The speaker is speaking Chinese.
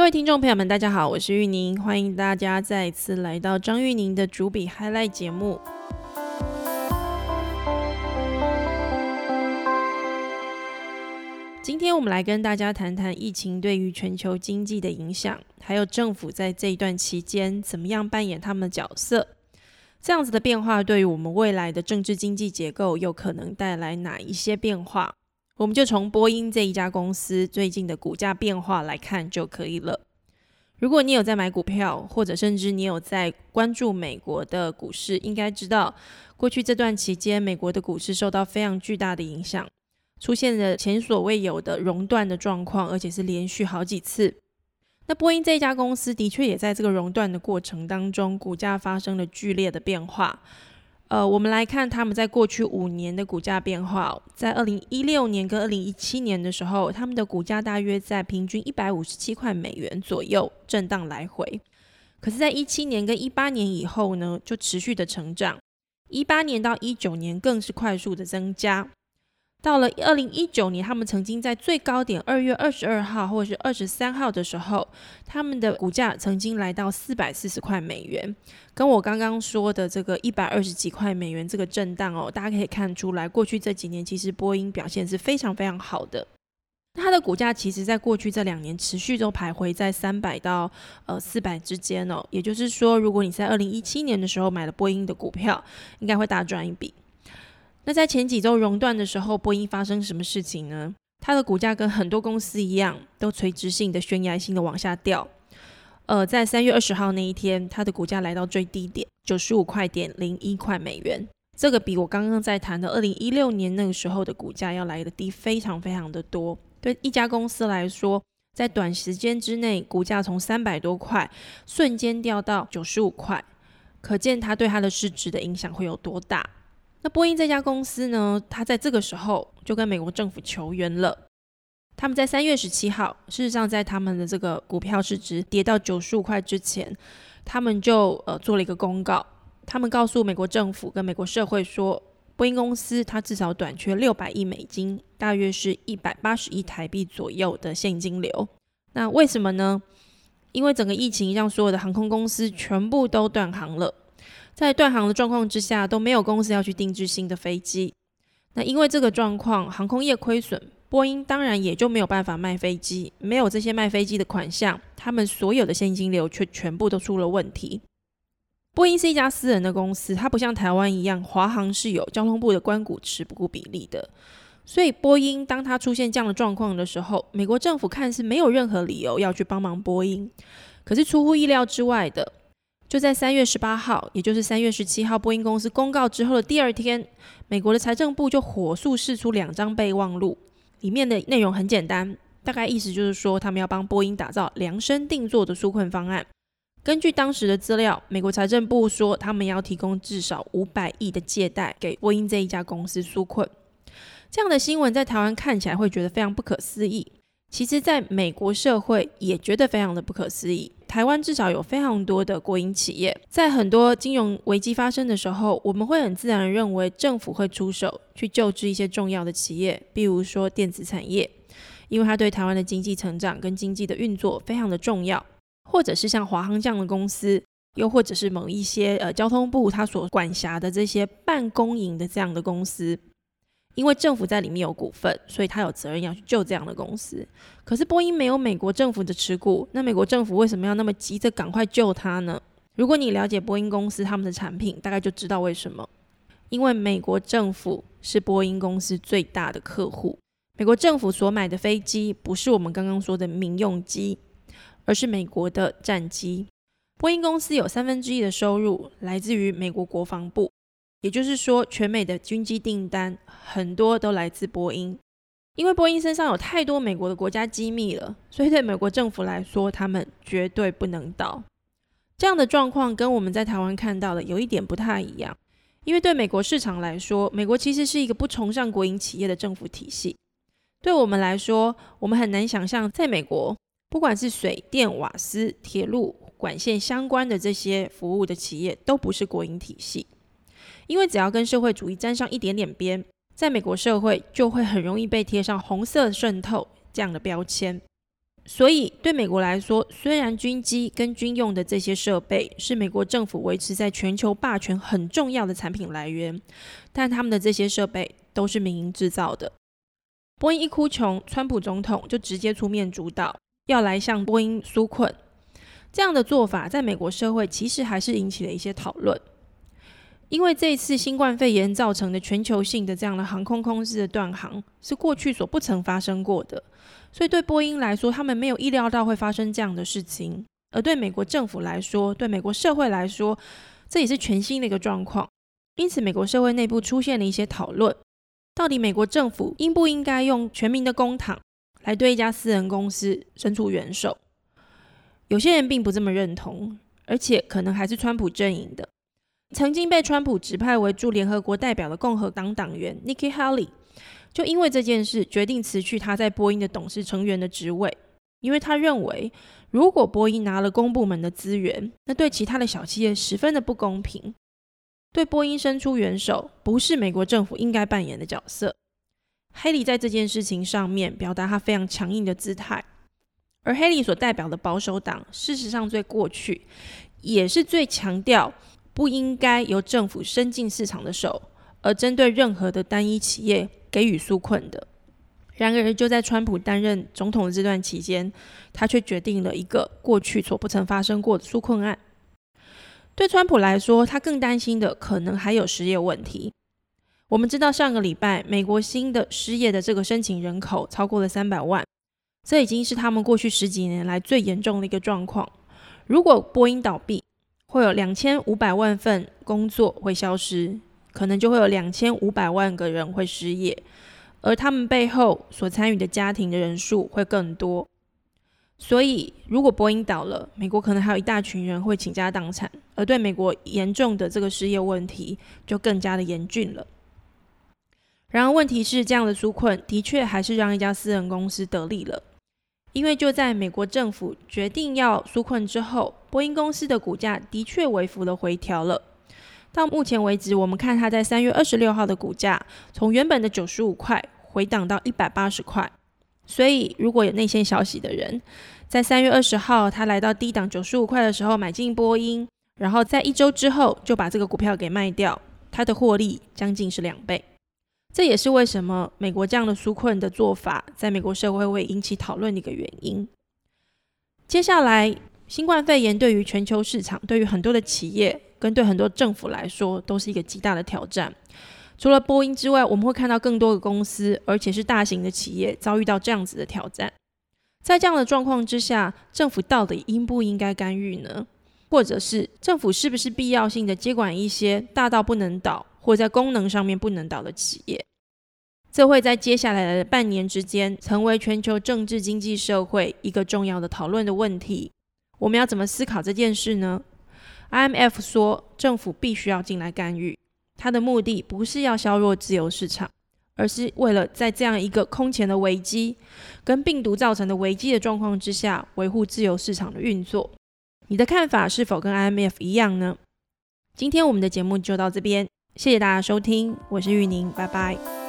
各位听众朋友们，大家好，我是玉宁，欢迎大家再次来到张玉宁的主笔 highlight 节目。今天我们来跟大家谈谈疫情对于全球经济的影响，还有政府在这一段期间怎么样扮演他们的角色。这样子的变化对于我们未来的政治经济结构有可能带来哪一些变化？我们就从波音这一家公司最近的股价变化来看就可以了。如果你有在买股票，或者甚至你有在关注美国的股市，应该知道过去这段期间，美国的股市受到非常巨大的影响，出现了前所未有的熔断的状况，而且是连续好几次。那波音这一家公司的确也在这个熔断的过程当中，股价发生了剧烈的变化。呃，我们来看他们在过去五年的股价变化，在二零一六年跟二零一七年的时候，他们的股价大约在平均一百五十七块美元左右震荡来回。可是，在一七年跟一八年以后呢，就持续的成长，一八年到一九年更是快速的增加。到了二零一九年，他们曾经在最高点二月二十二号或者是二十三号的时候，他们的股价曾经来到四百四十块美元，跟我刚刚说的这个一百二十几块美元这个震荡哦，大家可以看出来，过去这几年其实波音表现是非常非常好的。它的股价其实在过去这两年持续都徘徊在三百到呃四百之间哦，也就是说，如果你在二零一七年的时候买了波音的股票，应该会大赚一笔。那在前几周熔断的时候，波音发生什么事情呢？它的股价跟很多公司一样，都垂直性的、悬崖性的往下掉。呃，在三月二十号那一天，它的股价来到最低点九十五块点零一块美元，这个比我刚刚在谈的二零一六年那个时候的股价要来的低非常非常的多。对一家公司来说，在短时间之内，股价从三百多块瞬间掉到九十五块，可见它对它的市值的影响会有多大。那波音这家公司呢？它在这个时候就跟美国政府求援了。他们在三月十七号，事实上在他们的这个股票市值跌到九十五块之前，他们就呃做了一个公告。他们告诉美国政府跟美国社会说，波音公司它至少短缺六百亿美金，大约是一百八十亿台币左右的现金流。那为什么呢？因为整个疫情让所有的航空公司全部都断航了。在断航的状况之下，都没有公司要去定制新的飞机。那因为这个状况，航空业亏损，波音当然也就没有办法卖飞机。没有这些卖飞机的款项，他们所有的现金流却全部都出了问题。波音是一家私人的公司，它不像台湾一样，华航是有交通部的关股持股比例的。所以波音当它出现这样的状况的时候，美国政府看是没有任何理由要去帮忙波音。可是出乎意料之外的。就在三月十八号，也就是三月十七号，波音公司公告之后的第二天，美国的财政部就火速释出两张备忘录，里面的内容很简单，大概意思就是说，他们要帮波音打造量身定做的纾困方案。根据当时的资料，美国财政部说，他们要提供至少五百亿的借贷给波音这一家公司纾困。这样的新闻在台湾看起来会觉得非常不可思议。其实，在美国社会也觉得非常的不可思议。台湾至少有非常多的国营企业，在很多金融危机发生的时候，我们会很自然的认为政府会出手去救治一些重要的企业，比如说电子产业，因为它对台湾的经济成长跟经济的运作非常的重要，或者是像华航这样的公司，又或者是某一些呃交通部它所管辖的这些半公营的这样的公司。因为政府在里面有股份，所以他有责任要去救这样的公司。可是波音没有美国政府的持股，那美国政府为什么要那么急着赶快救它呢？如果你了解波音公司他们的产品，大概就知道为什么。因为美国政府是波音公司最大的客户，美国政府所买的飞机不是我们刚刚说的民用机，而是美国的战机。波音公司有三分之一的收入来自于美国国防部。也就是说，全美的军机订单很多都来自波音，因为波音身上有太多美国的国家机密了，所以对美国政府来说，他们绝对不能倒。这样的状况跟我们在台湾看到的有一点不太一样，因为对美国市场来说，美国其实是一个不崇尚国营企业的政府体系。对我们来说，我们很难想象，在美国，不管是水电、瓦斯、铁路、管线相关的这些服务的企业，都不是国营体系。因为只要跟社会主义沾上一点点边，在美国社会就会很容易被贴上红色渗透这样的标签。所以对美国来说，虽然军机跟军用的这些设备是美国政府维持在全球霸权很重要的产品来源，但他们的这些设备都是民营制造的。波音一哭穷，川普总统就直接出面主导，要来向波音纾困。这样的做法在美国社会其实还是引起了一些讨论，因为这次新冠肺炎造成的全球性的这样的航空公司的断航是过去所不曾发生过的，所以对波音来说，他们没有意料到会发生这样的事情；而对美国政府来说，对美国社会来说，这也是全新的一个状况。因此，美国社会内部出现了一些讨论。到底美国政府应不应该用全民的公帑来对一家私人公司伸出援手？有些人并不这么认同，而且可能还是川普阵营的。曾经被川普指派为驻联合国代表的共和党党员 Nikki Haley，就因为这件事决定辞去他在波音的董事成员的职位，因为他认为如果波音拿了公部门的资源，那对其他的小企业十分的不公平。对波音伸出援手，不是美国政府应该扮演的角色。黑利在这件事情上面表达他非常强硬的姿态，而黑利所代表的保守党，事实上在过去也是最强调不应该由政府伸进市场的手，而针对任何的单一企业给予纾困的。然而，就在川普担任总统的这段期间，他却决定了一个过去所不曾发生过的纾困案。对川普来说，他更担心的可能还有失业问题。我们知道，上个礼拜美国新的失业的这个申请人口超过了三百万，这已经是他们过去十几年来最严重的一个状况。如果波音倒闭，会有两千五百万份工作会消失，可能就会有两千五百万个人会失业，而他们背后所参与的家庭的人数会更多。所以，如果波音倒了，美国可能还有一大群人会倾家荡产，而对美国严重的这个失业问题就更加的严峻了。然而，问题是这样的纾困的确还是让一家私人公司得利了，因为就在美国政府决定要纾困之后，波音公司的股价的确微幅的回调了。到目前为止，我们看它在三月二十六号的股价，从原本的九十五块回档到一百八十块。所以，如果有内线消息的人，在三月二十号他来到低档九十五块的时候买进波音，然后在一周之后就把这个股票给卖掉，他的获利将近是两倍。这也是为什么美国这样的纾困的做法，在美国社会会引起讨论的一个原因。接下来，新冠肺炎对于全球市场、对于很多的企业跟对很多政府来说，都是一个极大的挑战。除了波音之外，我们会看到更多的公司，而且是大型的企业遭遇到这样子的挑战。在这样的状况之下，政府到底应不应该干预呢？或者是政府是不是必要性的接管一些大到不能倒，或在功能上面不能倒的企业？这会在接下来的半年之间，成为全球政治、经济、社会一个重要的讨论的问题。我们要怎么思考这件事呢？IMF 说，政府必须要进来干预。它的目的不是要削弱自由市场，而是为了在这样一个空前的危机跟病毒造成的危机的状况之下，维护自由市场的运作。你的看法是否跟 IMF 一样呢？今天我们的节目就到这边，谢谢大家收听，我是玉宁，拜拜。